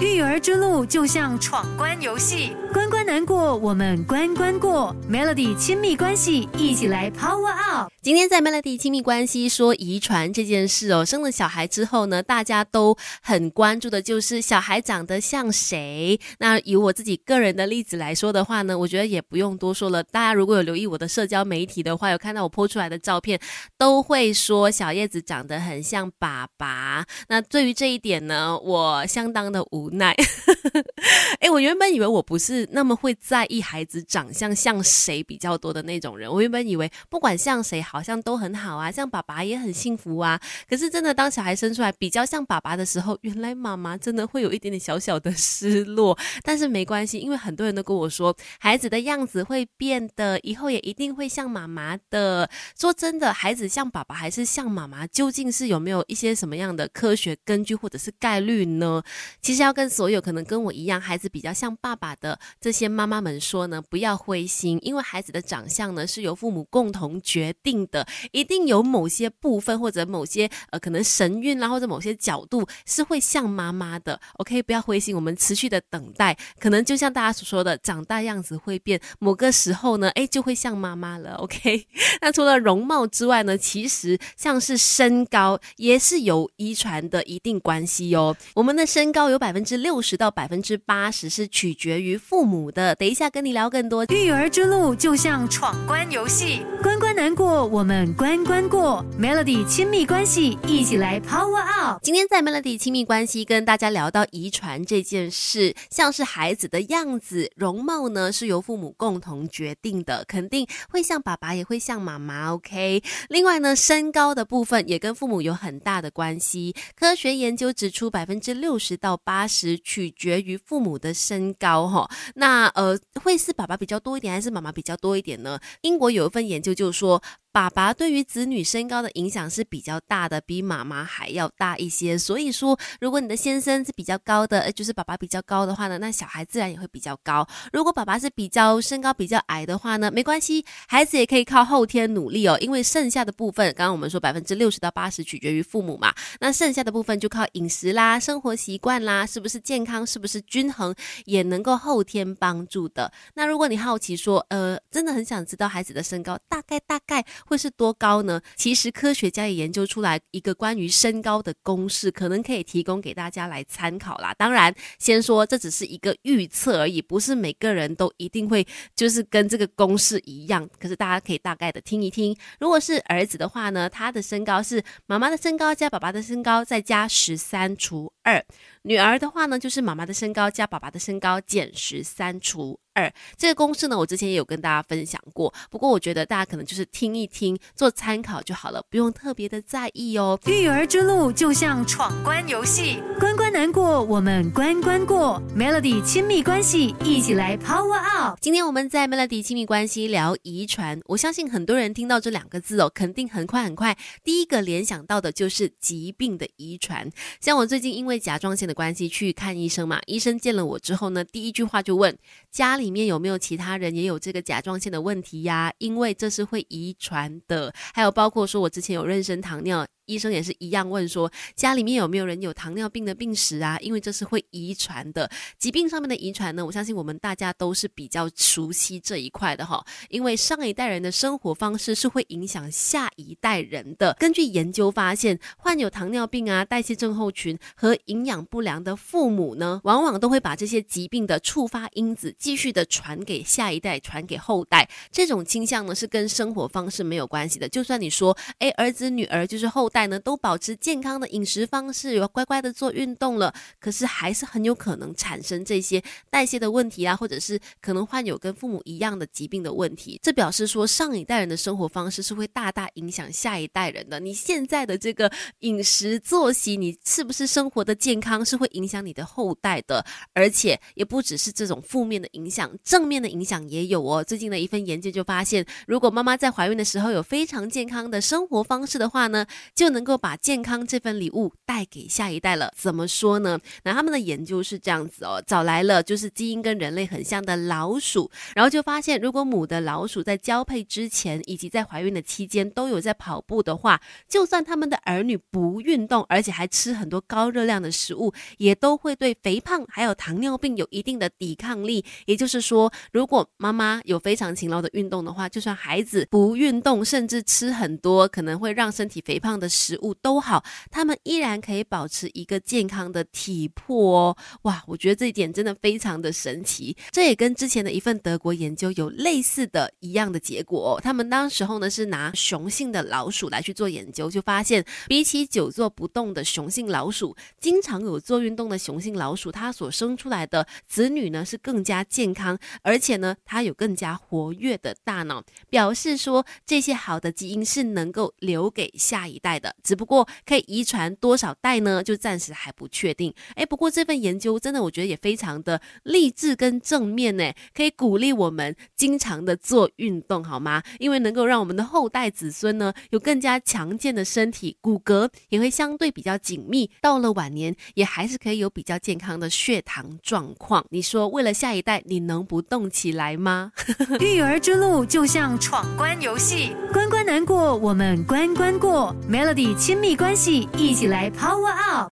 E 育儿之路就像闯关游戏，关关难过，我们关关过。Melody 亲密关系，一起来 Power Up。今天在 Melody 亲密关系说遗传这件事哦，生了小孩之后呢，大家都很关注的就是小孩长得像谁。那以我自己个人的例子来说的话呢，我觉得也不用多说了。大家如果有留意我的社交媒体的话，有看到我 po 出来的照片，都会说小叶子长得很像爸爸。那对于这一点呢，我相当的无。奈哎，我原本以为我不是那么会在意孩子长相像谁比较多的那种人。我原本以为不管像谁，好像都很好啊，像爸爸也很幸福啊。可是真的，当小孩生出来比较像爸爸的时候，原来妈妈真的会有一点点小小的失落。但是没关系，因为很多人都跟我说，孩子的样子会变的，以后也一定会像妈妈的。说真的，孩子像爸爸还是像妈妈，究竟是有没有一些什么样的科学根据或者是概率呢？其实要。跟所有可能跟我一样孩子比较像爸爸的这些妈妈们说呢，不要灰心，因为孩子的长相呢是由父母共同决定的，一定有某些部分或者某些呃可能神韵啦，或者某些角度是会像妈妈的。OK，不要灰心，我们持续的等待，可能就像大家所说的，长大样子会变，某个时候呢，哎就会像妈妈了。OK，那除了容貌之外呢，其实像是身高也是有遗传的一定关系哦。我们的身高有百分之。六六十到百分之八十是取决于父母的。等一下跟你聊更多。育儿之路就像闯关游戏，关关难过，我们关关过。Melody 亲密关系，一起来 Power Up。今天在 Melody 亲密关系跟大家聊到遗传这件事，像是孩子的样子、容貌呢，是由父母共同决定的，肯定会像爸爸，也会像妈妈。OK。另外呢，身高的部分也跟父母有很大的关系。科学研究指出，百分之六十到八十。取决于父母的身高哈，那呃会是爸爸比较多一点，还是妈妈比较多一点呢？英国有一份研究就是说。爸爸对于子女身高的影响是比较大的，比妈妈还要大一些。所以说，如果你的先生是比较高的，就是爸爸比较高的话呢，那小孩自然也会比较高。如果爸爸是比较身高比较矮的话呢，没关系，孩子也可以靠后天努力哦。因为剩下的部分，刚刚我们说百分之六十到八十取决于父母嘛，那剩下的部分就靠饮食啦、生活习惯啦，是不是健康，是不是均衡，也能够后天帮助的。那如果你好奇说，呃，真的很想知道孩子的身高大概大概。会是多高呢？其实科学家也研究出来一个关于身高的公式，可能可以提供给大家来参考啦。当然，先说这只是一个预测而已，不是每个人都一定会就是跟这个公式一样。可是大家可以大概的听一听。如果是儿子的话呢，他的身高是妈妈的身高加爸爸的身高再加十三除二；女儿的话呢，就是妈妈的身高加爸爸的身高减十三除。二这个公式呢，我之前也有跟大家分享过，不过我觉得大家可能就是听一听，做参考就好了，不用特别的在意哦。育儿之路就像闯关游戏，关关难过，我们关关过。Melody 亲密关系，一起来 Power Up。今天我们在 Melody 亲密关系聊遗传，我相信很多人听到这两个字哦，肯定很快很快，第一个联想到的就是疾病的遗传。像我最近因为甲状腺的关系去看医生嘛，医生见了我之后呢，第一句话就问家里。里面有没有其他人也有这个甲状腺的问题呀？因为这是会遗传的。还有包括说，我之前有妊娠糖尿。医生也是一样问说，家里面有没有人有糖尿病的病史啊？因为这是会遗传的疾病上面的遗传呢。我相信我们大家都是比较熟悉这一块的哈。因为上一代人的生活方式是会影响下一代人的。根据研究发现，患有糖尿病啊、代谢症候群和营养不良的父母呢，往往都会把这些疾病的触发因子继续的传给下一代、传给后代。这种倾向呢，是跟生活方式没有关系的。就算你说，哎，儿子女儿就是后代。代呢都保持健康的饮食方式，有乖乖的做运动了，可是还是很有可能产生这些代谢的问题啊，或者是可能患有跟父母一样的疾病的问题。这表示说上一代人的生活方式是会大大影响下一代人的。你现在的这个饮食作息，你是不是生活的健康，是会影响你的后代的。而且也不只是这种负面的影响，正面的影响也有哦。最近的一份研究就发现，如果妈妈在怀孕的时候有非常健康的生活方式的话呢，就就能够把健康这份礼物带给下一代了。怎么说呢？那他们的研究是这样子哦，找来了就是基因跟人类很像的老鼠，然后就发现，如果母的老鼠在交配之前以及在怀孕的期间都有在跑步的话，就算他们的儿女不运动，而且还吃很多高热量的食物，也都会对肥胖还有糖尿病有一定的抵抗力。也就是说，如果妈妈有非常勤劳的运动的话，就算孩子不运动，甚至吃很多可能会让身体肥胖的食物都好，他们依然可以保持一个健康的体魄哦。哇，我觉得这一点真的非常的神奇。这也跟之前的一份德国研究有类似的一样的结果哦。他们当时候呢是拿雄性的老鼠来去做研究，就发现比起久坐不动的雄性老鼠，经常有做运动的雄性老鼠，它所生出来的子女呢是更加健康，而且呢它有更加活跃的大脑，表示说这些好的基因是能够留给下一代的。只不过可以遗传多少代呢，就暂时还不确定。哎，不过这份研究真的我觉得也非常的励志跟正面呢，可以鼓励我们经常的做运动，好吗？因为能够让我们的后代子孙呢有更加强健的身体，骨骼也会相对比较紧密，到了晚年也还是可以有比较健康的血糖状况。你说为了下一代，你能不动起来吗？育儿之路就像闯关游戏，关关难过，我们关关过。Melody 亲密关系，一起来 Power Up。